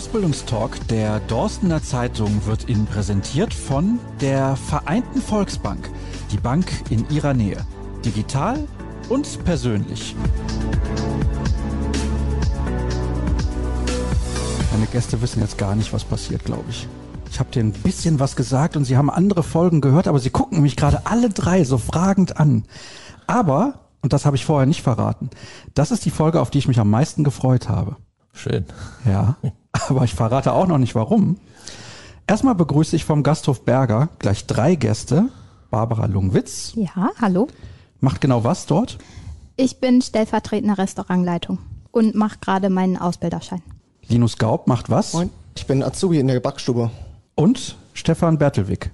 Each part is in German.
Der Ausbildungstalk der Dorstener Zeitung wird Ihnen präsentiert von der Vereinten Volksbank, die Bank in Ihrer Nähe. Digital und persönlich. Meine Gäste wissen jetzt gar nicht, was passiert, glaube ich. Ich habe dir ein bisschen was gesagt und sie haben andere Folgen gehört, aber sie gucken mich gerade alle drei so fragend an. Aber, und das habe ich vorher nicht verraten, das ist die Folge, auf die ich mich am meisten gefreut habe. Schön. Ja, aber ich verrate auch noch nicht warum. Erstmal begrüße ich vom Gasthof Berger gleich drei Gäste. Barbara Lungwitz. Ja, hallo. Macht genau was dort? Ich bin stellvertretende Restaurantleitung und mache gerade meinen Ausbilderschein. Linus Gaub macht was? Moin. Ich bin Azubi in der Backstube. Und Stefan Bertelwig.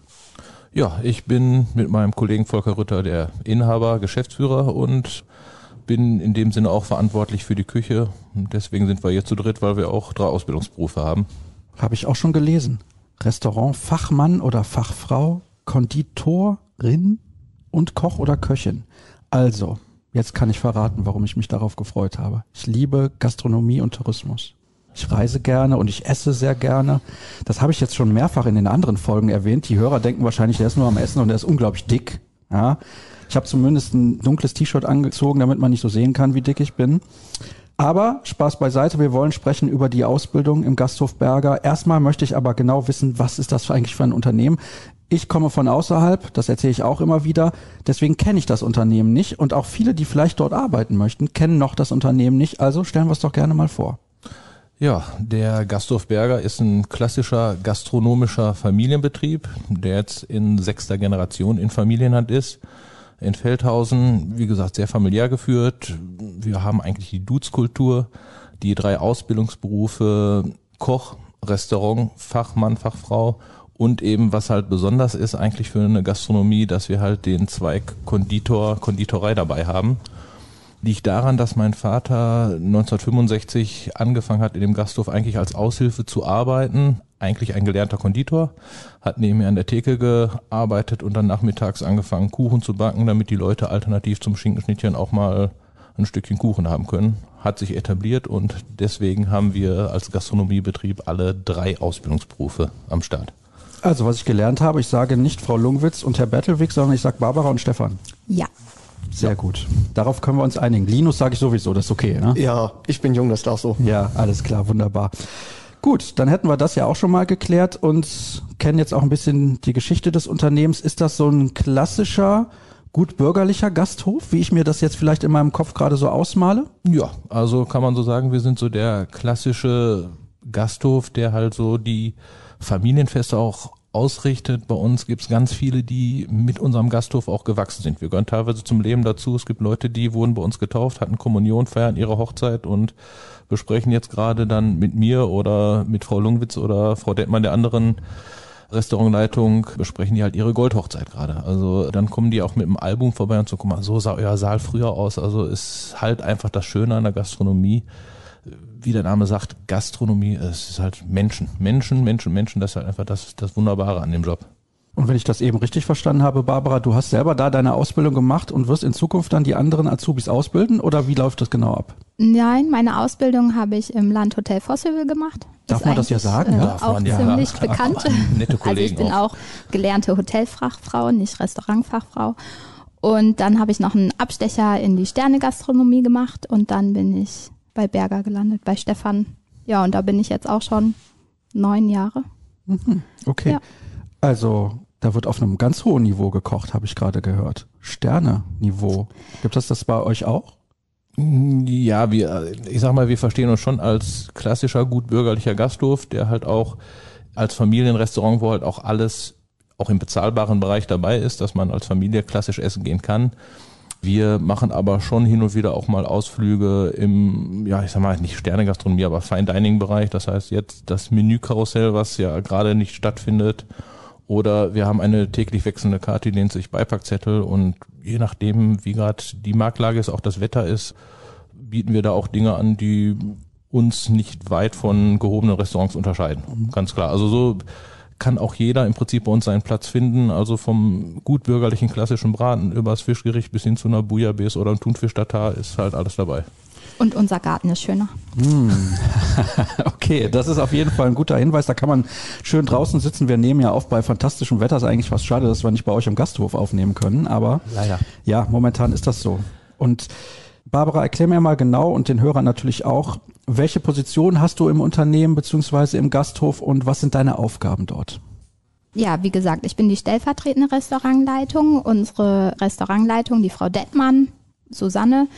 Ja, ich bin mit meinem Kollegen Volker Rütter der Inhaber, Geschäftsführer und bin in dem Sinne auch verantwortlich für die Küche. Und deswegen sind wir hier zu dritt, weil wir auch drei Ausbildungsberufe haben. Habe ich auch schon gelesen. Restaurant Fachmann oder Fachfrau, Konditorin und Koch oder Köchin. Also, jetzt kann ich verraten, warum ich mich darauf gefreut habe. Ich liebe Gastronomie und Tourismus. Ich reise gerne und ich esse sehr gerne. Das habe ich jetzt schon mehrfach in den anderen Folgen erwähnt. Die Hörer denken wahrscheinlich, der ist nur am Essen und der ist unglaublich dick. Ja. Ich habe zumindest ein dunkles T-Shirt angezogen, damit man nicht so sehen kann, wie dick ich bin. Aber Spaß beiseite, wir wollen sprechen über die Ausbildung im Gasthof Berger. Erstmal möchte ich aber genau wissen, was ist das eigentlich für ein Unternehmen? Ich komme von außerhalb, das erzähle ich auch immer wieder, deswegen kenne ich das Unternehmen nicht und auch viele, die vielleicht dort arbeiten möchten, kennen noch das Unternehmen nicht, also stellen wir es doch gerne mal vor. Ja, der Gasthof Berger ist ein klassischer gastronomischer Familienbetrieb, der jetzt in sechster Generation in Familienhand ist. In Feldhausen, wie gesagt, sehr familiär geführt. Wir haben eigentlich die Dutzkultur, die drei Ausbildungsberufe Koch, Restaurant, Fachmann, Fachfrau und eben, was halt besonders ist eigentlich für eine Gastronomie, dass wir halt den Zweig Konditor, Konditorei dabei haben liegt daran, dass mein Vater 1965 angefangen hat, in dem Gasthof eigentlich als Aushilfe zu arbeiten. Eigentlich ein gelernter Konditor, hat neben mir an der Theke gearbeitet und dann nachmittags angefangen, Kuchen zu backen, damit die Leute alternativ zum Schinkenschnittchen auch mal ein Stückchen Kuchen haben können. Hat sich etabliert und deswegen haben wir als Gastronomiebetrieb alle drei Ausbildungsberufe am Start. Also, was ich gelernt habe, ich sage nicht Frau Lungwitz und Herr Bettelwig, sondern ich sage Barbara und Stefan. Ja. Sehr gut. Darauf können wir uns einigen. Linus sage ich sowieso, das ist okay, ne? Ja, ich bin jung, das darf so. Ja, alles klar, wunderbar. Gut, dann hätten wir das ja auch schon mal geklärt und kennen jetzt auch ein bisschen die Geschichte des Unternehmens. Ist das so ein klassischer, gut bürgerlicher Gasthof, wie ich mir das jetzt vielleicht in meinem Kopf gerade so ausmale? Ja, also kann man so sagen, wir sind so der klassische Gasthof, der halt so die Familienfeste auch ausrichtet. Bei uns gibt es ganz viele, die mit unserem Gasthof auch gewachsen sind. Wir gehören teilweise zum Leben dazu. Es gibt Leute, die wurden bei uns getauft, hatten Kommunion, feiern ihre Hochzeit und besprechen jetzt gerade dann mit mir oder mit Frau Lungwitz oder Frau Detmann der anderen Restaurantleitung besprechen die halt ihre Goldhochzeit gerade. Also dann kommen die auch mit dem Album vorbei und so, guck mal, so sah euer Saal früher aus. Also ist halt einfach das Schöne an der Gastronomie wie der Name sagt, Gastronomie, es ist halt Menschen. Menschen, Menschen, Menschen, das ist halt einfach das, das Wunderbare an dem Job. Und wenn ich das eben richtig verstanden habe, Barbara, du hast selber da deine Ausbildung gemacht und wirst in Zukunft dann die anderen Azubis ausbilden oder wie läuft das genau ab? Nein, meine Ausbildung habe ich im Landhotel Vosshövel gemacht. Darf man das ja sagen? Äh, Darf auch ja. ziemlich Ja. bekannt. Nette Also ich Kollegen bin auch gelernte Hotelfachfrau, nicht Restaurantfachfrau. Und dann habe ich noch einen Abstecher in die Sternegastronomie gemacht und dann bin ich bei Berger gelandet, bei Stefan. Ja, und da bin ich jetzt auch schon neun Jahre. Okay. Ja. Also, da wird auf einem ganz hohen Niveau gekocht, habe ich gerade gehört. Sterne-Niveau. Gibt es das bei euch auch? Ja, wir, ich sag mal, wir verstehen uns schon als klassischer, gut bürgerlicher Gasthof, der halt auch als Familienrestaurant, wo halt auch alles auch im bezahlbaren Bereich dabei ist, dass man als Familie klassisch essen gehen kann. Wir machen aber schon hin und wieder auch mal Ausflüge im, ja, ich sag mal, nicht Sternegastronomie, aber Fine Dining Bereich. Das heißt jetzt das Menükarussell, was ja gerade nicht stattfindet. Oder wir haben eine täglich wechselnde Karte, die nennt sich Beipackzettel und je nachdem, wie gerade die Marktlage ist, auch das Wetter ist, bieten wir da auch Dinge an, die uns nicht weit von gehobenen Restaurants unterscheiden. Ganz klar. Also so kann auch jeder im Prinzip bei uns seinen Platz finden. Also vom gut bürgerlichen klassischen Braten über das Fischgericht bis hin zu einer Bouillabaisse oder einem Thunfisch Tatar ist halt alles dabei. Und unser Garten ist schöner. Okay, das ist auf jeden Fall ein guter Hinweis. Da kann man schön draußen sitzen. Wir nehmen ja auf bei fantastischem Wetter. Ist eigentlich fast schade, dass wir nicht bei euch im Gasthof aufnehmen können. Aber Leider. ja, momentan ist das so. Und Barbara, erklär mir mal genau und den Hörern natürlich auch, welche Position hast du im Unternehmen beziehungsweise im Gasthof und was sind deine Aufgaben dort? Ja, wie gesagt, ich bin die stellvertretende Restaurantleitung. Unsere Restaurantleitung, die Frau Dettmann, Susanne,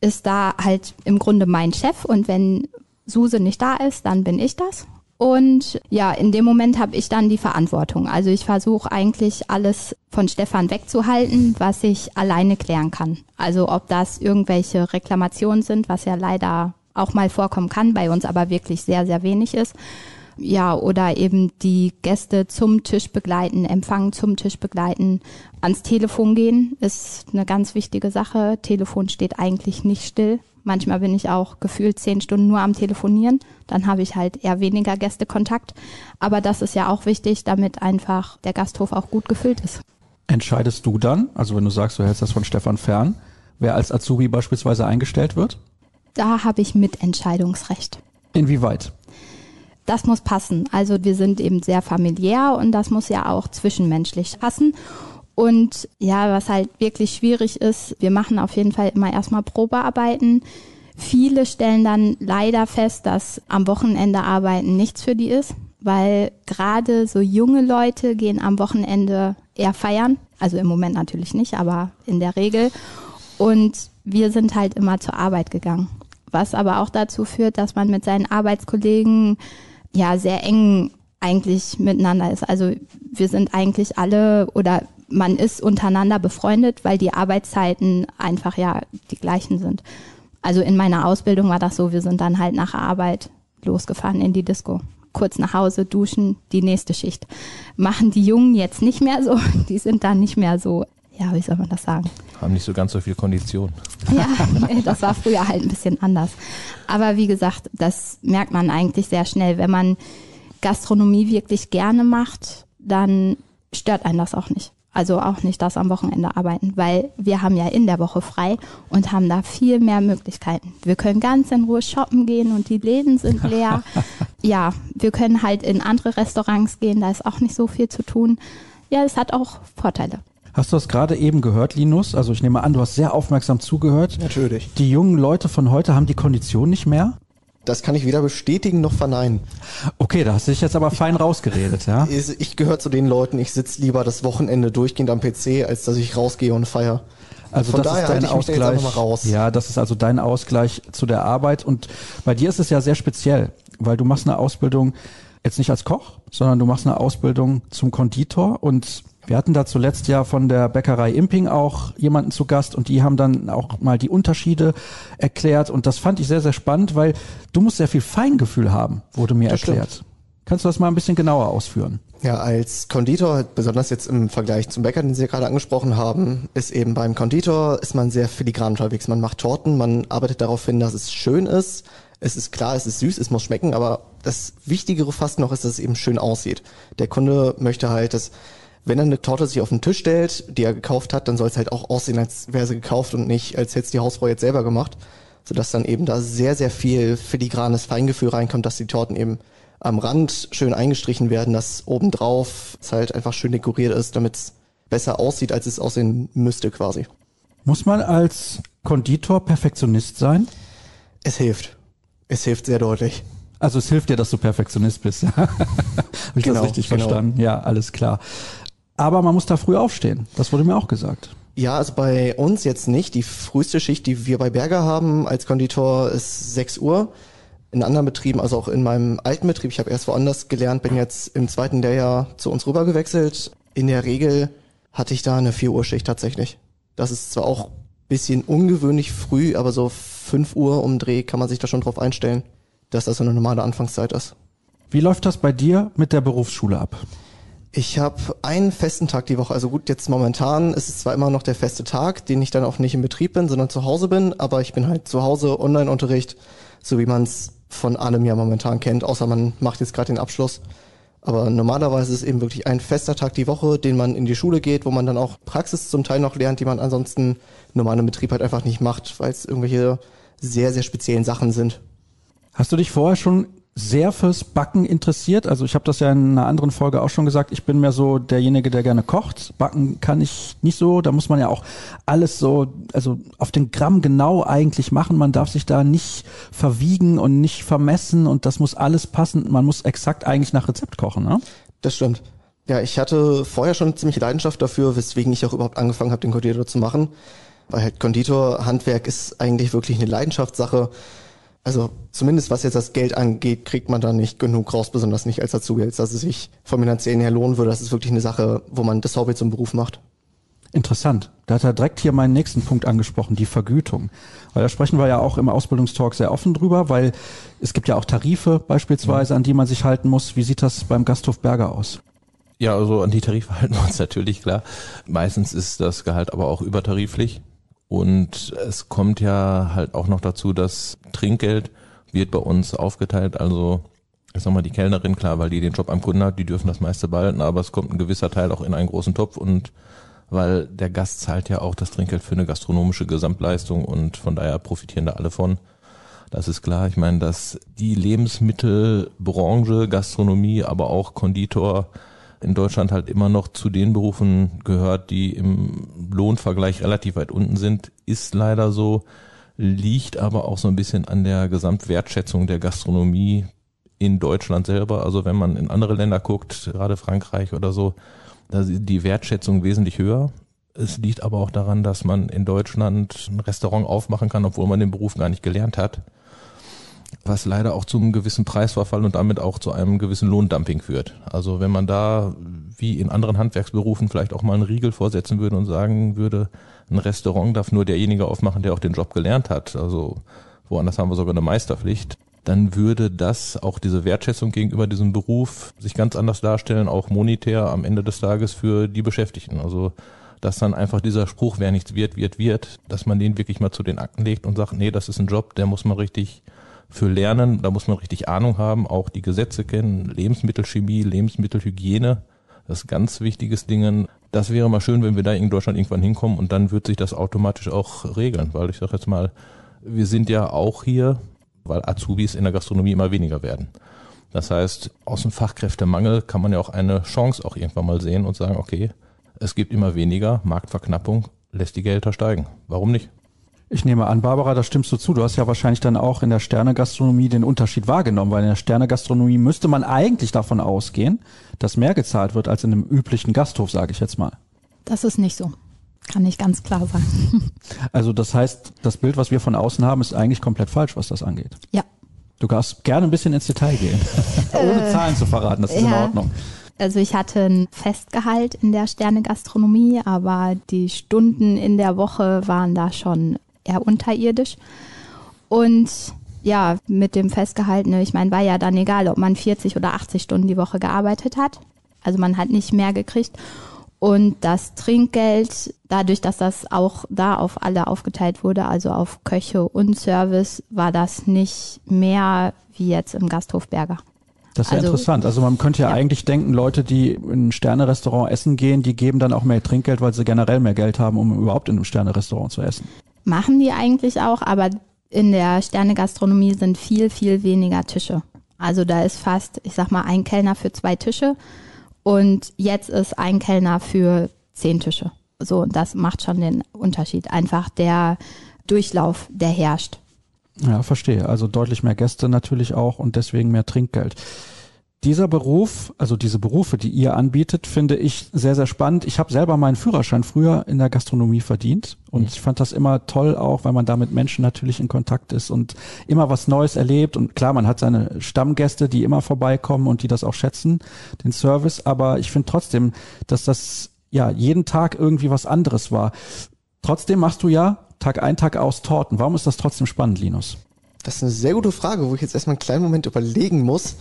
ist da halt im Grunde mein Chef und wenn Suse nicht da ist, dann bin ich das. Und ja, in dem Moment habe ich dann die Verantwortung. Also ich versuche eigentlich alles von Stefan wegzuhalten, was ich alleine klären kann. Also ob das irgendwelche Reklamationen sind, was ja leider auch mal vorkommen kann, bei uns aber wirklich sehr, sehr wenig ist. Ja, oder eben die Gäste zum Tisch begleiten, Empfang zum Tisch begleiten, ans Telefon gehen, ist eine ganz wichtige Sache. Telefon steht eigentlich nicht still. Manchmal bin ich auch gefühlt zehn Stunden nur am Telefonieren. Dann habe ich halt eher weniger Gästekontakt. Aber das ist ja auch wichtig, damit einfach der Gasthof auch gut gefüllt ist. Entscheidest du dann, also wenn du sagst, du hältst das von Stefan fern, wer als Azubi beispielsweise eingestellt wird? Da habe ich Mitentscheidungsrecht. Inwieweit? Das muss passen. Also wir sind eben sehr familiär und das muss ja auch zwischenmenschlich passen. Und ja, was halt wirklich schwierig ist, wir machen auf jeden Fall immer erstmal Probearbeiten. Viele stellen dann leider fest, dass am Wochenende arbeiten nichts für die ist, weil gerade so junge Leute gehen am Wochenende eher feiern. Also im Moment natürlich nicht, aber in der Regel. Und wir sind halt immer zur Arbeit gegangen. Was aber auch dazu führt, dass man mit seinen Arbeitskollegen ja sehr eng eigentlich miteinander ist. Also wir sind eigentlich alle oder man ist untereinander befreundet, weil die Arbeitszeiten einfach ja die gleichen sind. Also in meiner Ausbildung war das so, wir sind dann halt nach Arbeit losgefahren in die Disco. Kurz nach Hause, duschen, die nächste Schicht. Machen die Jungen jetzt nicht mehr so, die sind dann nicht mehr so, ja, wie soll man das sagen? Haben nicht so ganz so viel Kondition. Ja, das war früher halt ein bisschen anders. Aber wie gesagt, das merkt man eigentlich sehr schnell. Wenn man Gastronomie wirklich gerne macht, dann stört einen das auch nicht. Also auch nicht das am Wochenende arbeiten, weil wir haben ja in der Woche frei und haben da viel mehr Möglichkeiten. Wir können ganz in Ruhe shoppen gehen und die Läden sind leer. ja, wir können halt in andere Restaurants gehen, da ist auch nicht so viel zu tun. Ja, es hat auch Vorteile. Hast du das gerade eben gehört, Linus? Also ich nehme an, du hast sehr aufmerksam zugehört. Natürlich. Die jungen Leute von heute haben die Kondition nicht mehr? Das kann ich weder bestätigen noch verneinen. Okay, da hast du dich jetzt aber fein rausgeredet, ja? Ich gehöre zu den Leuten, ich sitze lieber das Wochenende durchgehend am PC, als dass ich rausgehe und feier. Also Von das daher ist dein Ausgleich. Ja, das ist also dein Ausgleich zu der Arbeit. Und bei dir ist es ja sehr speziell, weil du machst eine Ausbildung jetzt nicht als Koch, sondern du machst eine Ausbildung zum Konditor. Und wir hatten da zuletzt ja von der Bäckerei Imping auch jemanden zu Gast und die haben dann auch mal die Unterschiede erklärt. Und das fand ich sehr, sehr spannend, weil du musst sehr viel Feingefühl haben, wurde mir Das erklärt. Kannst du das mal ein bisschen genauer ausführen? Ja, als Konditor, besonders jetzt im Vergleich zum Bäcker, den Sie ja gerade angesprochen haben, ist eben beim Konditor ist man sehr filigran unterwegs. Man macht Torten, man arbeitet darauf hin, dass es schön ist. Es ist klar, es ist süß, es muss schmecken, aber das Wichtigere fast noch ist, dass es eben schön aussieht. Der Kunde möchte halt, dass wenn er eine Torte sich auf den Tisch stellt, die er gekauft hat, dann soll es halt auch aussehen, als wäre sie gekauft und nicht, als hätte es die Hausfrau jetzt selber gemacht. Sodass dann eben da sehr, sehr viel filigranes Feingefühl reinkommt, dass die Torten eben am Rand schön eingestrichen werden, dass obendrauf es halt einfach schön dekoriert ist, damit es besser aussieht, als es aussehen müsste quasi. Muss man als Konditor Perfektionist sein? Es hilft. Es hilft sehr deutlich. Also es hilft dir, dass du Perfektionist bist. Habe ich Genau, das richtig genau. verstanden? Ja, alles klar. Aber man muss da früh aufstehen. Das wurde mir auch gesagt. Ja, also bei uns jetzt nicht. Die früheste Schicht, die wir bei Berger haben als Konditor, ist 6 Uhr. In anderen Betrieben, also auch in meinem alten Betrieb, ich habe erst woanders gelernt, bin jetzt im zweiten Lehrjahr zu uns rüber gewechselt. In der Regel hatte ich da eine 4 Uhr Schicht tatsächlich. Das ist zwar auch bisschen ungewöhnlich früh, aber so 5 Uhr um Dreh kann man sich da schon drauf einstellen, dass das so eine normale Anfangszeit ist. Wie läuft das bei dir mit der Berufsschule ab? Ich habe einen festen Tag die Woche. Also gut, jetzt momentan ist es zwar immer noch der feste Tag, den ich dann auch nicht im Betrieb bin, sondern zu Hause bin, aber ich bin halt zu Hause, Online-Unterricht, so wie man es von allem ja momentan kennt, außer man macht jetzt gerade den Abschluss. Aber normalerweise ist es eben wirklich ein fester Tag die Woche, den man in die Schule geht, wo man dann auch Praxis zum Teil noch lernt, die man ansonsten normal im Betrieb halt einfach nicht macht, weil es irgendwelche sehr, sehr speziellen Sachen sind. Hast du dich vorher schon sehr fürs Backen interessiert. Also ich habe das ja in einer anderen Folge auch schon gesagt. Ich bin mehr so derjenige, der gerne kocht. Backen kann ich nicht so. Da muss man ja auch alles so, also auf den Gramm genau eigentlich machen. Man darf sich da nicht verwiegen und nicht vermessen und das muss alles passen. Man muss exakt eigentlich nach Rezept kochen. Ne? Das stimmt. Ja, ich hatte vorher schon ziemlich Leidenschaft dafür, weswegen ich auch überhaupt angefangen habe, den Konditor zu machen. Weil halt Konditorhandwerk ist eigentlich wirklich eine Leidenschaftssache. Also zumindest was jetzt das Geld angeht, kriegt man da nicht genug raus, besonders nicht als dazu jetzt, dass es sich vom finanziellen her lohnen würde. Das ist wirklich eine Sache, wo man das Hobby zum Beruf macht. Interessant. Da hat er direkt hier meinen nächsten Punkt angesprochen, die Vergütung. Weil da sprechen wir ja auch im Ausbildungstalk sehr offen drüber, weil es gibt ja auch Tarife beispielsweise, an die man sich halten muss. Wie sieht das beim Gasthof Berger aus? Ja, also an die Tarife halten wir uns natürlich klar. Meistens ist das Gehalt aber auch übertariflich. Und es kommt ja halt auch noch dazu, dass Trinkgeld wird bei uns aufgeteilt. Also ich sag mal, die Kellnerin, klar, weil die den Job am Kunden hat, die dürfen das meiste behalten, aber es kommt ein gewisser Teil auch in einen großen Topf und weil der Gast zahlt ja auch das Trinkgeld für eine gastronomische Gesamtleistung und von daher profitieren da alle von. Das ist klar. Ich meine, dass die Lebensmittelbranche, Gastronomie, aber auch Konditor in Deutschland halt immer noch zu den Berufen gehört, die im Lohnvergleich relativ weit unten sind, ist leider so, liegt aber auch so ein bisschen an der Gesamtwertschätzung der Gastronomie in Deutschland selber. Also wenn man in andere Länder guckt, gerade Frankreich oder so, da ist die Wertschätzung wesentlich höher. Es liegt aber auch daran, dass man in Deutschland ein Restaurant aufmachen kann, obwohl man den Beruf gar nicht gelernt hat was leider auch zu einem gewissen Preisverfall und damit auch zu einem gewissen Lohndumping führt. Also wenn man da wie in anderen Handwerksberufen vielleicht auch mal einen Riegel vorsetzen würde und sagen würde, ein Restaurant darf nur derjenige aufmachen, der auch den Job gelernt hat. Also woanders haben wir sogar eine Meisterpflicht. Dann würde das auch diese Wertschätzung gegenüber diesem Beruf sich ganz anders darstellen, auch monetär am Ende des Tages für die Beschäftigten. Also dass dann einfach dieser Spruch, wer nichts wird, wird, wird, dass man den wirklich mal zu den Akten legt und sagt, nee, das ist ein Job, der muss man richtig für Lernen, da muss man richtig Ahnung haben, auch die Gesetze kennen, Lebensmittelchemie, Lebensmittelhygiene, das ist ganz wichtiges Ding. Das wäre mal schön, wenn wir da in Deutschland irgendwann hinkommen und dann wird sich das automatisch auch regeln, weil ich sage jetzt mal, wir sind ja auch hier, weil Azubis in der Gastronomie immer weniger werden. Das heißt, aus dem Fachkräftemangel kann man ja auch eine Chance auch irgendwann mal sehen und sagen, okay, es gibt immer weniger, Marktverknappung lässt die Gelder steigen. Warum nicht? Ich nehme an, Barbara, da stimmst du zu. Du hast ja wahrscheinlich dann auch in der Sternegastronomie den Unterschied wahrgenommen, weil in der Sternegastronomie müsste man eigentlich davon ausgehen, dass mehr gezahlt wird als in einem üblichen Gasthof, sage ich jetzt mal. Das ist nicht so. Kann ich ganz klar sagen. Also das heißt, das Bild, was wir von außen haben, ist eigentlich komplett falsch, was das angeht. Ja. Du darfst gerne ein bisschen ins Detail gehen, ohne Zahlen zu verraten, das ist ja. in Ordnung. Also ich hatte ein Festgehalt in der Sternegastronomie, aber die Stunden in der Woche waren da schon eher unterirdisch. Und ja, mit dem Festgehaltene, ich meine, war ja dann egal, ob man 40 oder 80 Stunden die Woche gearbeitet hat. Also man hat nicht mehr gekriegt. Und das Trinkgeld, dadurch, dass das auch da auf alle aufgeteilt wurde, also auf Köche und Service, war das nicht mehr wie jetzt im Gasthof Berger. Das ist ja also, interessant. Also man könnte ja, ja, eigentlich denken, Leute, die in ein Sternerestaurant essen gehen, die geben dann auch mehr Trinkgeld, weil sie generell mehr Geld haben, um überhaupt in einem Sternerestaurant zu essen machen die eigentlich auch, aber in der Sternegastronomie sind viel, viel weniger Tische. Also da ist fast, ich sag mal, ein Kellner für zwei Tische und jetzt ist ein Kellner für zehn Tische. So, und das macht schon den Unterschied. Einfach der Durchlauf, der herrscht. Ja, verstehe. Also deutlich mehr Gäste natürlich auch und deswegen mehr Trinkgeld dieser Beruf, also diese Berufe, die ihr anbietet, finde ich sehr, sehr spannend. Ich habe selber meinen Führerschein früher in der Gastronomie verdient und mhm. ich fand das immer toll auch, weil man da mit Menschen natürlich in Kontakt ist und immer was Neues erlebt. Und klar, man hat seine Stammgäste, die immer vorbeikommen und die das auch schätzen, den Service. Aber ich finde trotzdem, dass das ja jeden Tag irgendwie was anderes war. Trotzdem machst du ja Tag ein, Tag aus Torten. Warum ist das trotzdem spannend, Linus? Das ist eine sehr gute Frage, wo ich jetzt erstmal einen kleinen Moment überlegen muss.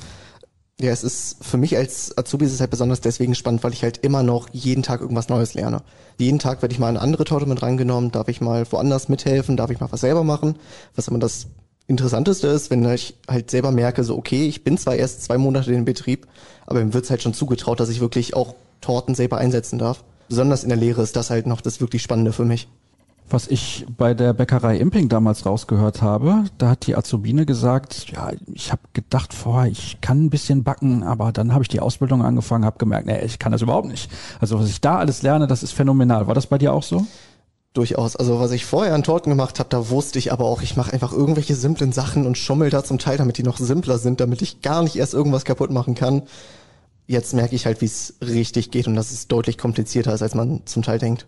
Ja, es ist für mich als Azubi ist es halt besonders deswegen spannend, weil ich halt immer noch jeden Tag irgendwas Neues lerne. Jeden Tag werde ich mal eine andere Torte mit reingenommen, darf ich mal woanders mithelfen, darf ich mal was selber machen. Was immer das Interessanteste ist, wenn ich halt selber merke, so okay, ich bin zwar erst zwei Monate in Betrieb, aber mir wird's halt schon zugetraut, dass ich wirklich auch Torten selber einsetzen darf. Besonders in der Lehre ist das halt noch das wirklich Spannende für mich. Was ich bei der Bäckerei Imping damals rausgehört habe, da hat die Azubine gesagt, ja, ich habe gedacht vorher, ich kann ein bisschen backen, aber dann habe ich die Ausbildung angefangen, habe gemerkt, nee, ich kann das überhaupt nicht. Also was ich da alles lerne, das ist phänomenal. War das bei dir auch so? Durchaus. Also was ich vorher an Torten gemacht habe, da wusste ich aber auch, ich mache einfach irgendwelche simplen Sachen und schummel da zum Teil, damit die noch simpler sind, damit ich gar nicht erst irgendwas kaputt machen kann. Jetzt merke ich halt, wie es richtig geht und dass es deutlich komplizierter ist, als man zum Teil denkt.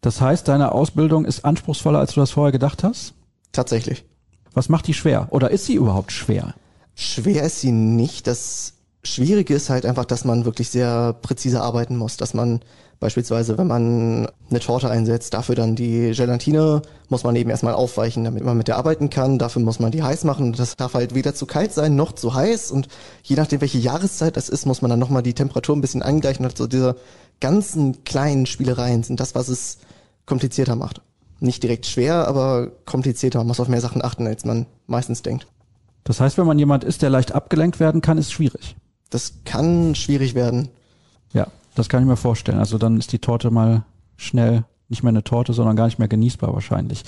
Das heißt, deine Ausbildung ist anspruchsvoller, als du das vorher gedacht hast? Tatsächlich. Was macht die schwer? Oder ist sie überhaupt schwer? Schwer ist sie nicht. Das Schwierige ist halt einfach, dass man wirklich sehr präzise arbeiten muss. Dass man beispielsweise, wenn man eine Torte einsetzt, dafür dann die Gelatine muss man eben erstmal aufweichen, damit man mit der arbeiten kann. Dafür muss man die heiß machen. Das darf halt weder zu kalt sein noch zu heiß. Und je nachdem, welche Jahreszeit das ist, muss man dann nochmal die Temperatur ein bisschen angleichen. Und so diese ganzen kleinen Spielereien sind das, was es komplizierter macht. Nicht direkt schwer, aber komplizierter. Man muss auf mehr Sachen achten, als man meistens denkt. Das heißt, wenn man jemand ist, der leicht abgelenkt werden kann, ist schwierig. Das kann schwierig werden. Ja, das kann ich mir vorstellen. Also dann ist die Torte mal schnell nicht mehr eine Torte, sondern gar nicht mehr genießbar wahrscheinlich.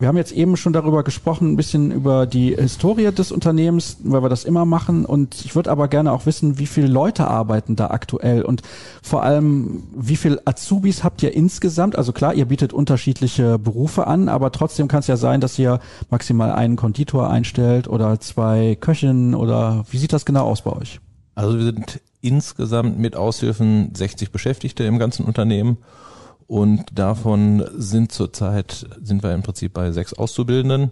Wir haben jetzt eben schon darüber gesprochen, ein bisschen über die Historie des Unternehmens, weil wir das immer machen. Und ich würde aber gerne auch wissen, wie viele Leute arbeiten da aktuell und vor allem, wie viele Azubis habt ihr insgesamt? Also klar, ihr bietet unterschiedliche Berufe an, aber trotzdem kann es ja sein, dass ihr maximal einen Konditor einstellt oder zwei Köchinnen oder wie sieht das genau aus bei euch? Also wir sind insgesamt mit Aushilfen 60 Beschäftigte im ganzen Unternehmen und davon sind zurzeit, sind wir im Prinzip bei sechs Auszubildenden.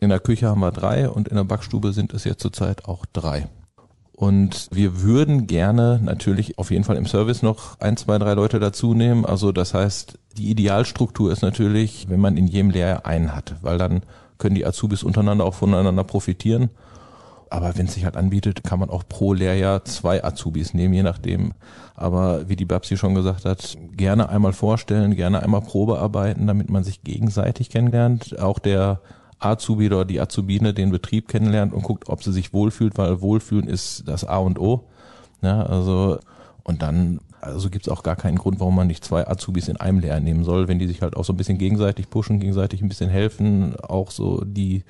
In der Küche haben wir drei und in der Backstube sind es jetzt zurzeit auch drei. Und wir würden gerne natürlich auf jeden Fall im Service noch ein, zwei, drei Leute dazu nehmen. Also das heißt, die Idealstruktur ist natürlich, wenn man in jedem Lehrjahr einen hat, weil dann können die Azubis untereinander auch voneinander profitieren. Aber wenn es sich halt anbietet, kann man auch pro Lehrjahr zwei Azubis nehmen, je nachdem. Aber wie die Babsi schon gesagt hat, gerne einmal vorstellen, gerne einmal Probearbeiten, damit man sich gegenseitig kennenlernt. Auch der Azubi oder die Azubine den Betrieb kennenlernt und guckt, ob sie sich wohlfühlt, weil Wohlfühlen ist das A und O. Ja, also, und dann, also gibt's auch gar keinen Grund, warum man nicht zwei Azubis in einem Lehrjahr nehmen soll, wenn die sich halt auch so ein bisschen gegenseitig pushen, gegenseitig ein bisschen helfen, auch so die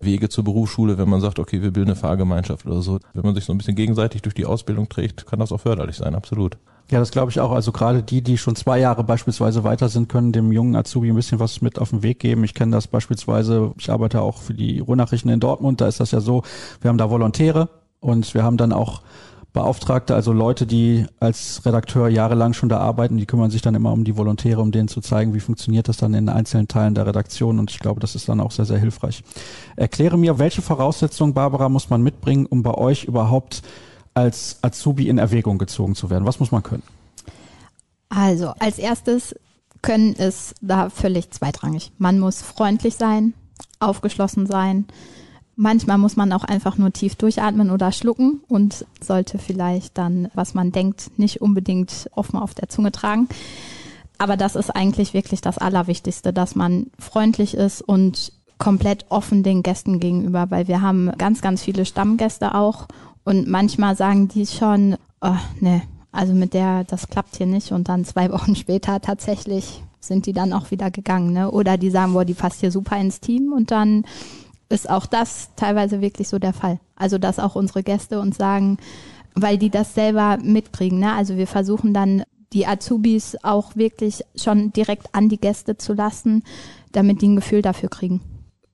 Wege zur Berufsschule, wenn man sagt, okay, wir bilden eine Fahrgemeinschaft oder so. Wenn man sich so ein bisschen gegenseitig durch die Ausbildung trägt, kann das auch förderlich sein, absolut. Ja, das glaube ich auch. Also gerade die, die schon zwei Jahre beispielsweise weiter sind, können dem jungen Azubi ein bisschen was mit auf den Weg geben. Ich kenne das beispielsweise, ich arbeite auch für die Ruhrnachrichten in Dortmund, da ist das ja so, wir haben da Volontäre und wir haben dann auch Beauftragte, also Leute, die als Redakteur jahrelang schon da arbeiten, die kümmern sich dann immer um die Volontäre, um denen zu zeigen, wie funktioniert das dann in einzelnen Teilen der Redaktion und ich glaube, das ist dann auch sehr, sehr hilfreich. Erkläre mir, welche Voraussetzungen, Barbara, muss man mitbringen, um bei euch überhaupt als Azubi in Erwägung gezogen zu werden? Was muss man können? Also, als erstes können ist da völlig zweitrangig. Man muss freundlich sein, aufgeschlossen sein, Manchmal muss man auch einfach nur tief durchatmen oder schlucken und sollte vielleicht dann, was man denkt, nicht unbedingt offen auf der Zunge tragen. Aber das ist eigentlich wirklich das Allerwichtigste, dass man freundlich ist und komplett offen den Gästen gegenüber, weil wir haben ganz, ganz viele Stammgäste auch und manchmal sagen die schon, oh, ne, also mit der, das klappt hier nicht und dann zwei Wochen später tatsächlich sind die dann auch wieder gegangen, ne? Oder die sagen, boah, die passt hier super ins Team und dann ist auch das teilweise wirklich so der Fall. Also dass auch unsere Gäste uns sagen, weil die das selber mitkriegen. Ne? Also wir versuchen dann die Azubis auch wirklich schon direkt an die Gäste zu lassen, damit die ein Gefühl dafür kriegen.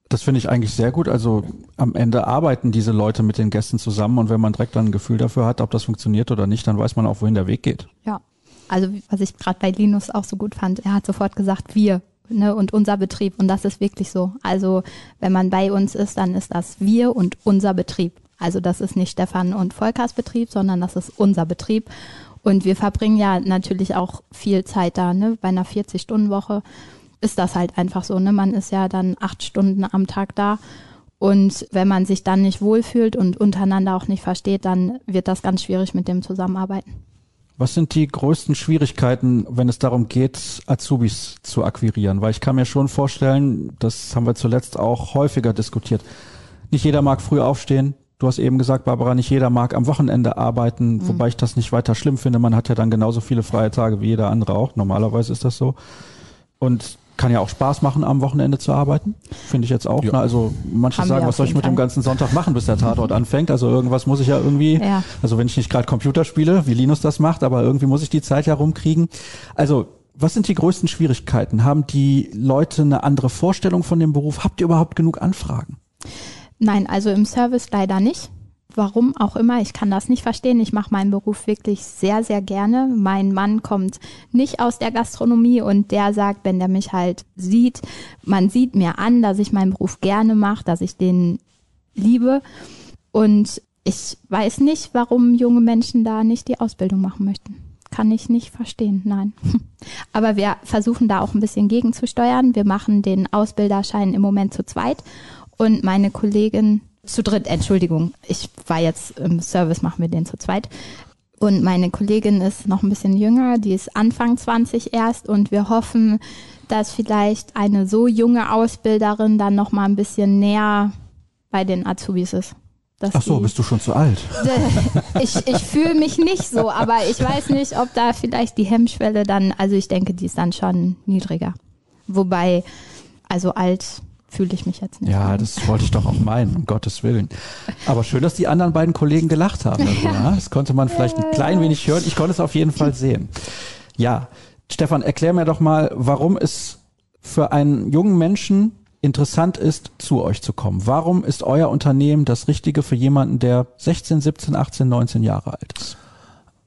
Das finde ich eigentlich sehr gut. Also am Ende arbeiten diese Leute mit den Gästen zusammen und wenn man direkt dann ein Gefühl dafür hat, ob das funktioniert oder nicht, dann weiß man auch, wohin der Weg geht. Ja. Also was ich gerade bei Linus auch so gut fand, er hat sofort gesagt, wir ne, und unser Betrieb. Und das ist wirklich so. Also wenn man bei uns ist, dann ist das wir und unser Betrieb. Also das ist nicht Stefan und Volkers Betrieb, sondern das ist unser Betrieb. Und wir verbringen ja natürlich auch viel Zeit da. Ne? Bei einer 40-Stunden-Woche ist das halt einfach so. Ne? Man ist ja dann acht Stunden am Tag da. Und wenn man sich dann nicht wohlfühlt und untereinander auch nicht versteht, dann wird das ganz schwierig mit dem Zusammenarbeiten. Was sind die größten Schwierigkeiten, wenn es darum geht, Azubis zu akquirieren? Weil ich kann mir schon vorstellen, das haben wir zuletzt auch häufiger diskutiert. Nicht jeder mag früh aufstehen. Du hast eben gesagt, Barbara, nicht jeder mag am Wochenende arbeiten, mhm. wobei ich das nicht weiter schlimm finde. Man hat ja dann genauso viele freie Tage wie jeder andere auch. Normalerweise ist das so. Und kann ja auch Spaß machen, am Wochenende zu arbeiten. Finde ich jetzt auch. Ja. Ne? Also manche Haben sagen, was soll ich mit dem Fall. ganzen Sonntag machen, bis der Tatort anfängt? Also irgendwas muss ich ja irgendwie, Ja. also wenn ich nicht gerade Computer spiele, wie Linus das macht, aber irgendwie muss ich die Zeit ja rumkriegen. Also was sind die größten Schwierigkeiten? Haben die Leute eine andere Vorstellung von dem Beruf? Habt ihr überhaupt genug Anfragen? Nein, also im Service leider nicht. Warum auch immer, ich kann das nicht verstehen. Ich mache meinen Beruf wirklich sehr, sehr gerne. Mein Mann kommt nicht aus der Gastronomie und der sagt, wenn der mich halt sieht, man sieht mir an, dass ich meinen Beruf gerne mache, dass ich den liebe. Und ich weiß nicht, warum junge Menschen da nicht die Ausbildung machen möchten. Kann ich nicht verstehen, nein. Aber wir versuchen da auch ein bisschen gegenzusteuern. Wir machen den Ausbilderschein im Moment zu zweit und meine Kollegin zu dritt, Entschuldigung, ich war jetzt im Service, machen wir den zu zweit. Und meine Kollegin ist noch ein bisschen jünger, die ist Anfang 20 erst und wir hoffen, dass vielleicht eine so junge Ausbilderin dann noch mal ein bisschen näher bei den Azubis ist. Ach so, die- bist du schon zu alt? ich, ich fühle mich nicht so, aber ich weiß nicht, ob da vielleicht die Hemmschwelle dann, also ich denke, die ist dann schon niedriger. Wobei, also alt fühle ich mich jetzt nicht. Ja, das wollte ich doch auch meinen, um Gottes Willen. Aber schön, dass die anderen beiden Kollegen gelacht haben. Also, ja. Das konnte man vielleicht ein klein wenig hören. Ich konnte es auf jeden Fall sehen. Ja, Stefan, erklär mir doch mal, warum es für einen jungen Menschen interessant ist, zu euch zu kommen. Warum ist euer Unternehmen das Richtige für jemanden, der 16, 17, 18, 19 Jahre alt ist?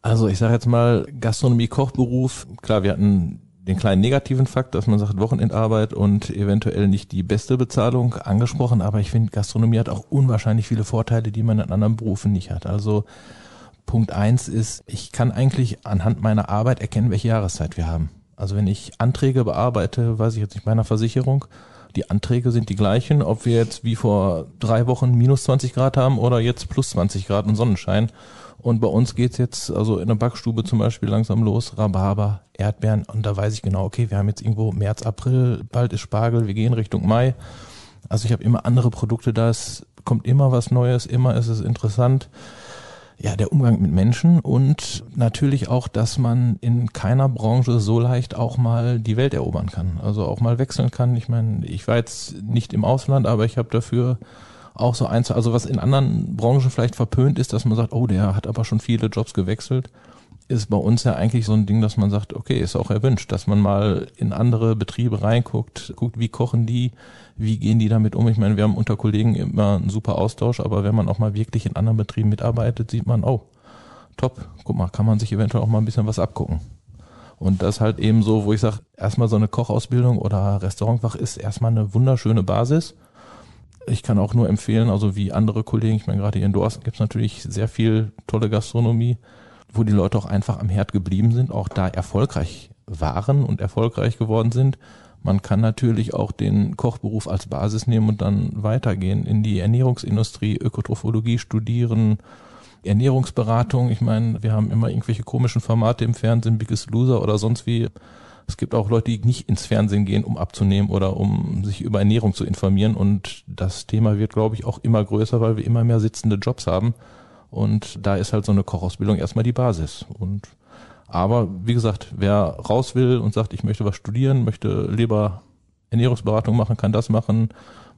Also ich sage jetzt mal Gastronomie, Kochberuf. Klar, wir hatten den kleinen negativen Fakt, dass man sagt Wochenendarbeit und eventuell nicht die beste Bezahlung angesprochen, aber ich finde Gastronomie hat auch unwahrscheinlich viele Vorteile, die man in anderen Berufen nicht hat. Also Punkt eins ist, ich kann eigentlich anhand meiner Arbeit erkennen, welche Jahreszeit wir haben. Also wenn ich Anträge bearbeite, weiß ich jetzt nicht, bei einer Versicherung, die Anträge sind die gleichen, ob wir jetzt wie vor drei Wochen minus 20 Grad haben oder jetzt plus 20 Grad und Sonnenschein. Und bei uns geht's jetzt also in der Backstube zum Beispiel langsam los, Rhabarber, Erdbeeren und da weiß ich genau, okay, wir haben jetzt irgendwo März, April, bald ist Spargel, wir gehen Richtung Mai. Also ich habe immer andere Produkte da, es kommt immer was Neues, immer ist es interessant. Ja, der Umgang mit Menschen und natürlich auch, dass man in keiner Branche so leicht auch mal die Welt erobern kann. Also auch mal wechseln kann. Ich meine, ich war jetzt nicht im Ausland, aber ich habe dafür auch so eins, also was in anderen Branchen vielleicht verpönt ist, dass man sagt, oh, der hat aber schon viele Jobs gewechselt, ist bei uns ja eigentlich so ein Ding, dass man sagt, okay, ist auch erwünscht, dass man mal in andere Betriebe reinguckt, guckt, wie kochen die, wie gehen die damit um. Ich meine, wir haben unter Kollegen immer einen super Austausch, aber wenn man auch mal wirklich in anderen Betrieben mitarbeitet, sieht man, oh, top, guck mal, kann man sich eventuell auch mal ein bisschen was abgucken. Und das halt eben so, wo ich sage, erstmal so eine Kochausbildung oder Restaurantfach ist erstmal eine wunderschöne Basis. Ich kann auch nur empfehlen, also wie andere Kollegen, ich meine, gerade hier in Dorsten gibt es natürlich sehr viel tolle Gastronomie, wo die Leute auch einfach am Herd geblieben sind, auch da erfolgreich waren und erfolgreich geworden sind. Man kann natürlich auch den Kochberuf als Basis nehmen und dann weitergehen in die Ernährungsindustrie, Ökotrophologie studieren, Ernährungsberatung. Ich meine, wir haben immer irgendwelche komischen Formate im Fernsehen, Biggest Loser oder sonst wie. Es gibt auch Leute, die nicht ins Fernsehen gehen, um abzunehmen oder um sich über Ernährung zu informieren. Und das Thema wird, glaube ich, auch immer größer, weil wir immer mehr sitzende Jobs haben. Und da ist halt so eine Kochausbildung erstmal die Basis. Und aber wie gesagt, wer raus will und sagt, ich möchte was studieren, möchte lieber Ernährungsberatung machen, kann das machen.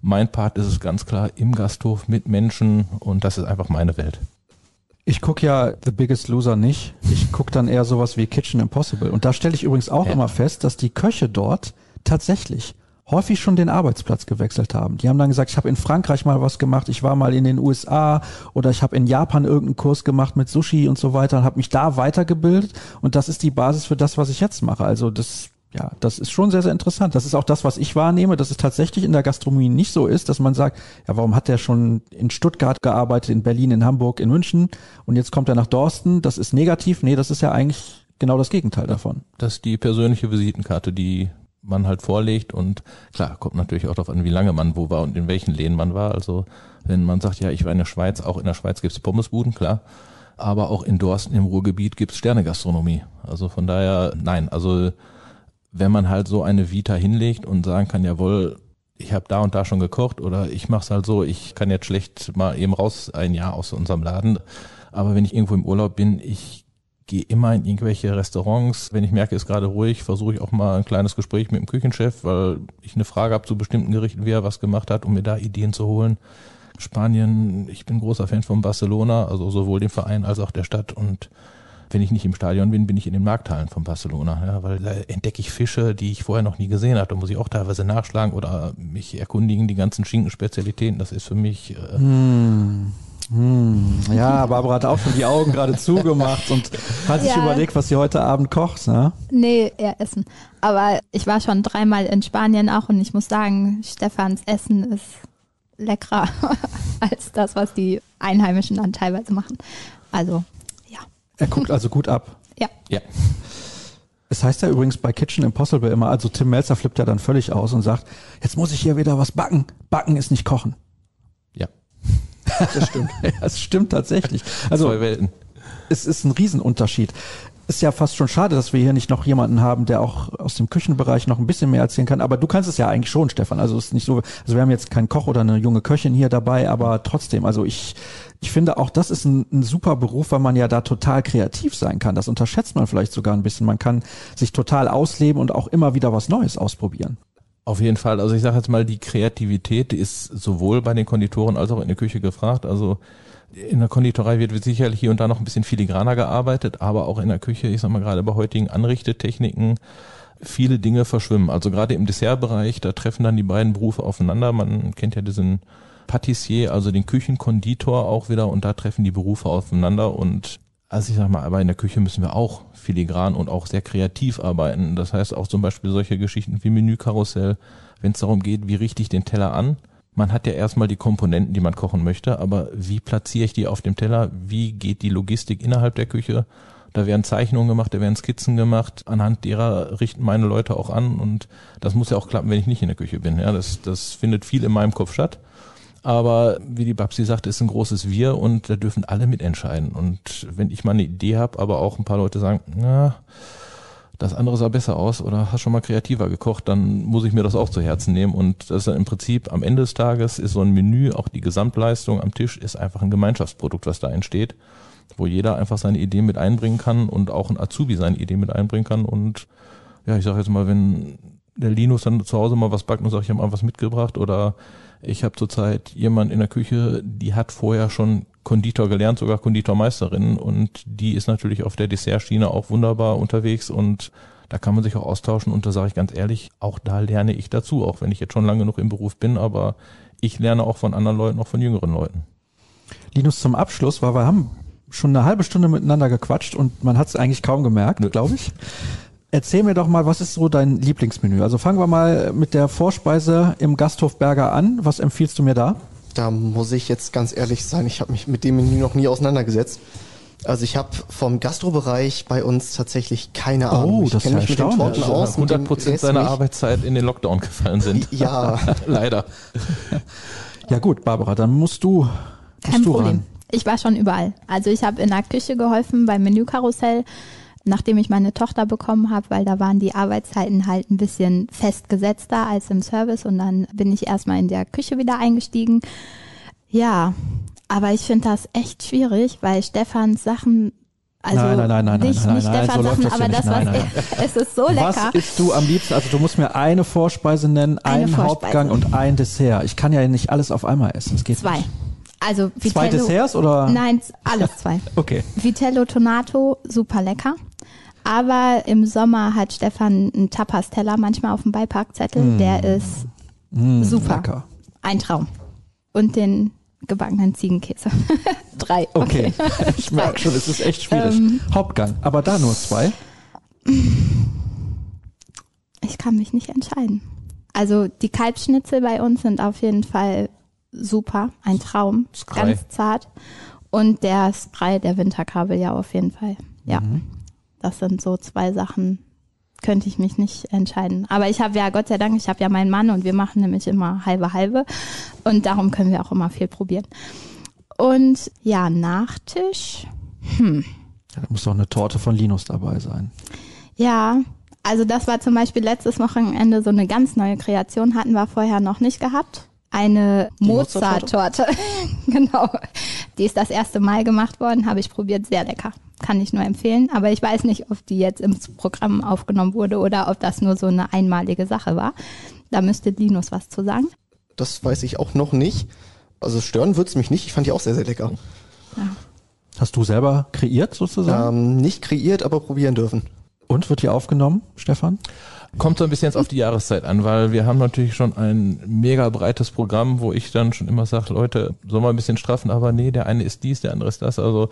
Mein Part ist es ganz klar im Gasthof mit Menschen und das ist einfach meine Welt. Ich gucke ja The Biggest Loser nicht. Ich gucke dann eher sowas wie Kitchen Impossible. Und da stelle ich übrigens auch Ja. immer fest, dass die Köche dort tatsächlich häufig schon den Arbeitsplatz gewechselt haben. Die haben dann gesagt, ich habe in Frankreich mal was gemacht, ich war mal in den USA oder ich habe in Japan irgendeinen Kurs gemacht mit Sushi und so weiter und habe mich da weitergebildet und das ist die Basis für das, was ich jetzt mache. Also das ja, das ist schon sehr, sehr interessant. Das ist auch das, was ich wahrnehme, dass es tatsächlich in der Gastronomie nicht so ist, dass man sagt, ja, warum hat der schon in Stuttgart gearbeitet, in Berlin, in Hamburg, in München und jetzt kommt er nach Dorsten, das ist negativ. Nee, das ist ja eigentlich genau das Gegenteil davon. Das ist die persönliche Visitenkarte, die man halt vorlegt und klar, kommt natürlich auch darauf an, wie lange man wo war und in welchen Läden man war. Also wenn man sagt, ja, ich war in der Schweiz, auch in der Schweiz gibt's Pommesbuden, klar. Aber auch in Dorsten im Ruhrgebiet gibt's Sternegastronomie. Also von daher, nein, also wenn man halt so eine Vita hinlegt und sagen kann, jawohl, ich habe da und da schon gekocht oder ich mache es halt so, ich kann jetzt schlecht mal eben raus ein Jahr aus unserem Laden. Aber wenn ich irgendwo im Urlaub bin, ich gehe immer in irgendwelche Restaurants. Wenn ich merke, es ist gerade ruhig, versuche ich auch mal ein kleines Gespräch mit dem Küchenchef, weil ich eine Frage habe zu bestimmten Gerichten, wie er was gemacht hat, um mir da Ideen zu holen. Spanien, ich bin großer Fan von Barcelona, also sowohl dem Verein als auch der Stadt und wenn ich nicht im Stadion bin, bin ich in den Markthallen von Barcelona, ja, weil da entdecke ich Fische, die ich vorher noch nie gesehen hatte. Da muss ich auch teilweise nachschlagen oder mich erkundigen, die ganzen Schinkenspezialitäten. Das ist für mich. Äh, hm. Hm. Ja, Barbara hat auch schon die Augen gerade zugemacht und hat sich Ja. überlegt, was sie heute Abend kocht. Ne? Nee, eher Essen. Aber ich war schon dreimal in Spanien auch und ich muss sagen, Stefans Essen ist leckerer als das, was die Einheimischen dann teilweise machen. Also. Er guckt also gut ab. Ja. ja. Es heißt ja übrigens bei Kitchen Impossible immer, also Tim Melzer flippt ja dann völlig aus und sagt, jetzt muss ich hier wieder was backen. Backen ist nicht kochen. Ja. Das stimmt. Ja, es stimmt tatsächlich. Also Zwei Welten. es ist ein Riesenunterschied. Ist ja fast schon schade, dass wir hier nicht noch jemanden haben, der auch aus dem Küchenbereich noch ein bisschen mehr erzählen kann. Aber du kannst es ja eigentlich schon, Stefan. Also es ist nicht so, also wir haben jetzt keinen Koch oder eine junge Köchin hier dabei, aber trotzdem, also ich, ich finde auch das ist ein, ein super Beruf, weil man ja da total kreativ sein kann. Das unterschätzt man vielleicht sogar ein bisschen. Man kann sich total ausleben und auch immer wieder was Neues ausprobieren. Auf jeden Fall. Also ich sage jetzt mal, die Kreativität ist sowohl bei den Konditoren als auch in der Küche gefragt. Also in der Konditorei wird sicherlich hier und da noch ein bisschen filigraner gearbeitet, aber auch in der Küche, ich sag mal gerade bei heutigen Anrichtetechniken, viele Dinge verschwimmen. Also gerade im Dessertbereich, da treffen dann die beiden Berufe aufeinander. Man kennt ja diesen Patissier, also den Küchenkonditor auch wieder und da treffen die Berufe aufeinander und also ich sag mal, aber in der Küche müssen wir auch filigran und auch sehr kreativ arbeiten. Das heißt auch zum Beispiel solche Geschichten wie Menükarussell, wenn es darum geht, wie richte ich den Teller an. Man hat ja erstmal die Komponenten, die man kochen möchte, aber wie platziere ich die auf dem Teller? Wie geht die Logistik innerhalb der Küche? Da werden Zeichnungen gemacht, da werden Skizzen gemacht. Anhand derer richten meine Leute auch an und das muss ja auch klappen, wenn ich nicht in der Küche bin. Ja, das, das findet viel in meinem Kopf statt. Aber wie die Babsi sagt, ist ein großes Wir und da dürfen alle mitentscheiden. Und wenn ich mal eine Idee habe, aber auch ein paar Leute sagen, na, das andere sah besser aus oder hast schon mal kreativer gekocht, dann muss ich mir das auch zu Herzen nehmen. Und das ist ja im Prinzip am Ende des Tages ist so ein Menü, auch die Gesamtleistung am Tisch ist einfach ein Gemeinschaftsprodukt, was da entsteht, wo jeder einfach seine Ideen mit einbringen kann und auch ein Azubi seine Ideen mit einbringen kann. Und ja, ich sage jetzt mal, wenn der Linus dann zu Hause mal was backt und sagt, ich habe mal was mitgebracht oder ich habe zurzeit jemand in der Küche, die hat vorher schon Konditor gelernt, sogar Konditormeisterin. Und die ist natürlich auf der Dessertschiene auch wunderbar unterwegs. Und da kann man sich auch austauschen. Und da sage ich ganz ehrlich, auch da lerne ich dazu, auch wenn ich jetzt schon lange genug im Beruf bin, aber ich lerne auch von anderen Leuten, auch von jüngeren Leuten. Linus zum Abschluss, weil wir haben schon eine halbe Stunde miteinander gequatscht und man hat es eigentlich kaum gemerkt, glaube ich. Erzähl mir doch mal, was ist so dein Lieblingsmenü? Also fangen wir mal mit der Vorspeise im Gasthof Berger an. Was empfiehlst du mir da? Da muss ich jetzt ganz ehrlich sein, ich habe mich mit dem Menü noch nie auseinandergesetzt. Also ich habe vom Gastrobereich bei uns tatsächlich keine Ahnung. ich das ist kenn ja mich mit den. Torten aus. mit dem 100 Prozent seiner. Arbeitszeit in den Lockdown gefallen sind. Ja, Leider. Ja gut, Barbara, dann musst du, musst Kein du Problem. ran. Ich war schon überall. Also ich habe in der Küche geholfen beim Menükarussell, nachdem ich meine Tochter bekommen habe, weil da waren die Arbeitszeiten halt ein bisschen festgesetzter als im Service und dann bin ich erstmal in der Küche wieder eingestiegen. Ja, aber ich finde das echt schwierig, weil Stefans Sachen also Nein, nein, nein, nein, nicht, nein, nicht nein, nein, Stefans so Sachen, das aber das Nein, was nein, es ist so lecker. Was isst du am liebsten? Also du musst mir eine Vorspeise nennen, Eine einen Vorspeise. Hauptgang und ein Dessert. Ich kann ja nicht alles auf einmal essen. Das geht Zwei. Nicht. Also Zwei Vitello, Desserts oder? Nein, alles zwei. Okay. Vitello Tonato, super lecker. Aber im Sommer hat Stefan einen Tapas-Teller manchmal auf dem Beipackzettel. Der ist Mm, Super. Lecker. ein Traum. Und den gebackenen Ziegenkäse. Drei. Okay. Ich merke schon, es ist echt schwierig. Ähm. Hauptgang, aber da nur zwei. Ich kann mich nicht entscheiden. Also die Kalbsschnitzel bei uns sind auf jeden Fall super. Ein Traum. Skrei. Ganz zart. Und der Skrei, der Winterkabeljau auf jeden Fall. Ja. Mhm. Das sind so zwei Sachen, könnte ich mich nicht entscheiden. Aber ich habe ja, Gott sei Dank, ich habe ja meinen Mann und wir machen nämlich immer halbe halbe. Und darum können wir auch immer viel probieren. Und ja, Nachtisch. Ja, da muss doch eine Torte von Linus dabei sein. Ja, also das war zum Beispiel letztes Wochenende so eine ganz neue Kreation, hatten wir vorher noch nicht gehabt. Eine Mozart-Torte. genau. Die ist das erste Mal gemacht worden, habe ich probiert, sehr lecker. Kann ich nur empfehlen. Aber ich weiß nicht, ob die jetzt ins Programm aufgenommen wurde oder ob das nur so eine einmalige Sache war. Da müsste Linus was zu sagen. Das weiß ich auch noch nicht. Also stören wird's mich nicht. Ich fand die auch sehr, sehr lecker. Ja. Hast du selber kreiert sozusagen? Ähm, nicht kreiert, aber probieren dürfen. Und wird die aufgenommen, Stefan? Kommt so ein bisschen jetzt auf die Jahreszeit an, weil wir haben natürlich schon ein mega breites Programm, wo ich dann schon immer sage, Leute, soll mal ein bisschen straffen, aber nee, der eine ist dies, der andere ist das. Also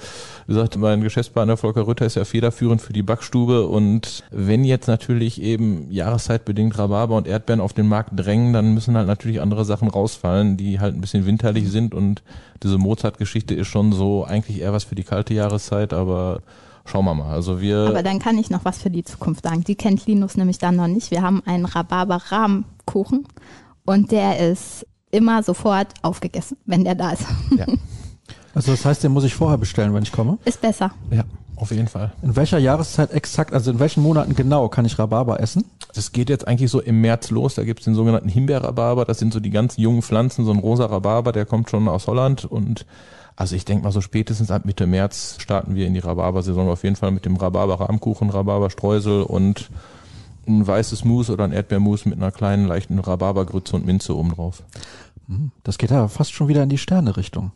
wie gesagt, mein Geschäftspartner Volker Rütter ist ja federführend für die Backstube und wenn jetzt natürlich eben jahreszeitbedingt Rhabarber und Erdbeeren auf den Markt drängen, dann müssen halt natürlich andere Sachen rausfallen, die halt ein bisschen winterlich sind und diese Mozart-Geschichte ist schon so eigentlich eher was für die kalte Jahreszeit, aber schauen wir mal. Also wir. Aber dann kann ich noch was für die Zukunft sagen. Die kennt Linus nämlich dann noch nicht. Wir haben einen Rhabarber-Rahmkuchen und der ist immer sofort aufgegessen, wenn der da ist. Ja, Also das heißt, den muss ich vorher bestellen, wenn ich komme. Ist besser. ja, auf jeden Fall. In welcher Jahreszeit exakt, also in welchen Monaten genau kann ich Rhabarber essen? Das geht jetzt eigentlich so im März los. Da gibt's den sogenannten Himbeerrhabarber. Das sind so die ganz jungen Pflanzen. So ein rosa Rhabarber, der kommt schon aus Holland. Und also ich denke mal so spätestens ab Mitte März starten wir in die Rhabarber-Saison. Auf jeden Fall mit dem Rhabarber-Rahmkuchen, Rhabarber-Streusel und ein weißes Mousse oder ein Erdbeermousse mit einer kleinen leichten Rhabarbergrütze und Minze oben drauf. Das geht ja fast schon wieder in die Sterne-Richtung.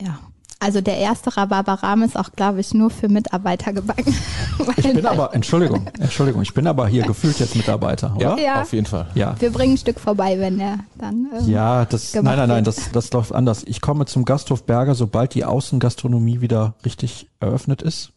Ja. Also der erste Rhabarberrahmen ist auch, glaube ich, nur für Mitarbeiter gebacken. Ich bin aber, Entschuldigung, Entschuldigung, ich bin aber hier gefühlt jetzt Mitarbeiter, oder? Ja. auf jeden Fall. Ja. Wir bringen ein Stück vorbei, wenn der dann. ähm, Ja, das, nein, nein, nein, das, das läuft anders. Ich komme zum Gasthof Berger, sobald die Außengastronomie wieder richtig eröffnet ist.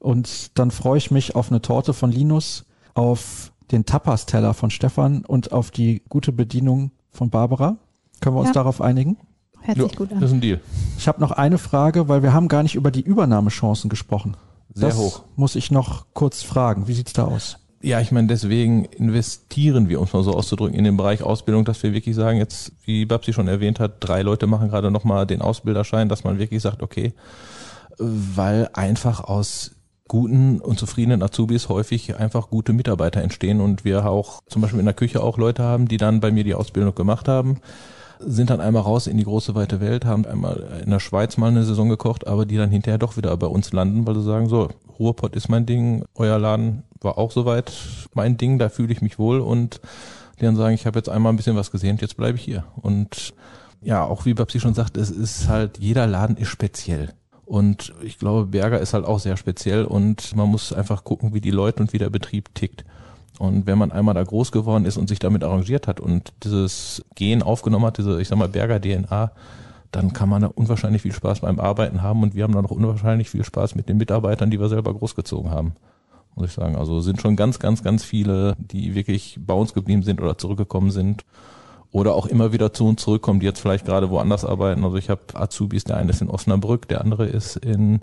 Und dann freue ich mich auf eine Torte von Linus, auf den Tapas-Teller von Stefan und auf die gute Bedienung von Barbara. Können wir uns Ja. darauf einigen? Hört Ja, sich gut das an. ist ein Deal. Ich habe noch eine Frage, weil wir haben gar nicht über die Übernahmechancen gesprochen. Sehr das hoch. muss ich noch kurz fragen. Wie sieht's da aus? Ja, ich meine, deswegen investieren wir, um es mal so auszudrücken, in den Bereich Ausbildung, dass wir wirklich sagen, jetzt, wie Babsi schon erwähnt hat, drei Leute machen gerade nochmal den Ausbilderschein, dass man wirklich sagt, okay, weil einfach aus guten und zufriedenen Azubis häufig einfach gute Mitarbeiter entstehen und wir auch zum Beispiel in der Küche auch Leute haben, die dann bei mir die Ausbildung gemacht haben, sind dann einmal raus in die große weite Welt, haben einmal in der Schweiz mal eine Saison gekocht, aber die dann hinterher doch wieder bei uns landen, weil sie sagen, so, Ruhrpott ist mein Ding, euer Laden war auch soweit mein Ding, da fühle ich mich wohl und die dann sagen, ich habe jetzt einmal ein bisschen was gesehen, jetzt bleibe ich hier. Und ja, auch wie Babsi schon sagt, es ist halt, jeder Laden ist speziell. Und ich glaube, Berger ist halt auch sehr speziell und man muss einfach gucken, wie die Leute und wie der Betrieb tickt. Und wenn man einmal da groß geworden ist und sich damit arrangiert hat und dieses Gen aufgenommen hat, diese, ich sag mal, Berger DNA, dann kann man da unwahrscheinlich viel Spaß beim Arbeiten haben und wir haben da noch unwahrscheinlich viel Spaß mit den Mitarbeitern, die wir selber großgezogen haben. Muss ich sagen. Also sind schon ganz, ganz, ganz viele, die wirklich bei uns geblieben sind oder zurückgekommen sind oder auch immer wieder zu uns zurückkommen, die jetzt vielleicht gerade woanders arbeiten. Also ich habe Azubis, der eine ist in Osnabrück, der andere ist in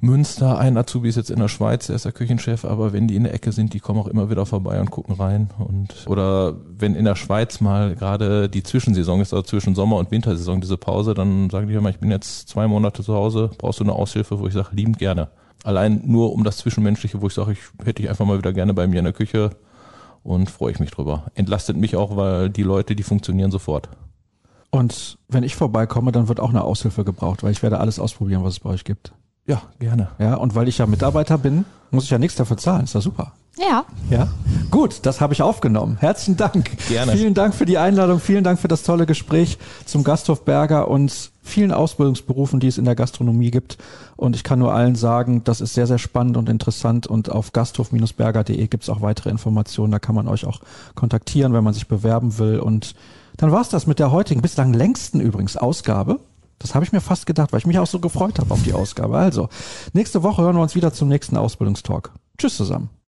Münster, ein Azubi ist jetzt in der Schweiz, der ist der Küchenchef, aber wenn die in der Ecke sind, die kommen auch immer wieder vorbei und gucken rein. Und oder wenn in der Schweiz mal gerade die Zwischensaison ist, also zwischen Sommer- und Wintersaison, diese Pause, dann sagen die immer, ich bin jetzt zwei Monate zu Hause, brauchst du eine Aushilfe, wo ich sage, liebend gerne. Allein nur um das Zwischenmenschliche, wo ich sage, ich hätte ich einfach mal wieder gerne bei mir in der Küche und freue ich mich drüber. Entlastet mich auch, weil die Leute, die funktionieren sofort. Und wenn ich vorbeikomme, dann wird auch eine Aushilfe gebraucht, weil ich werde alles ausprobieren, was es bei euch gibt. Ja, gerne. Ja, und weil ich ja Mitarbeiter bin, muss ich ja nichts dafür zahlen. Ist ja super. Ja, Ja, gut, das habe ich aufgenommen. Herzlichen Dank. Gerne. Vielen Dank für die Einladung, vielen Dank für das tolle Gespräch zum Gasthof Berger und vielen Ausbildungsberufen, die es in der Gastronomie gibt. Und ich kann nur allen sagen, das ist sehr, sehr spannend und interessant. Und auf gasthof-berger.de gibt es auch weitere Informationen. Da kann man euch auch kontaktieren, wenn man sich bewerben will. Und dann war's das mit der heutigen, bislang längsten übrigens Ausgabe. Das habe ich mir fast gedacht, weil ich mich auch so gefreut habe auf die Ausgabe. Also, nächste Woche hören wir uns wieder zum nächsten Ausbildungstalk. Tschüss zusammen.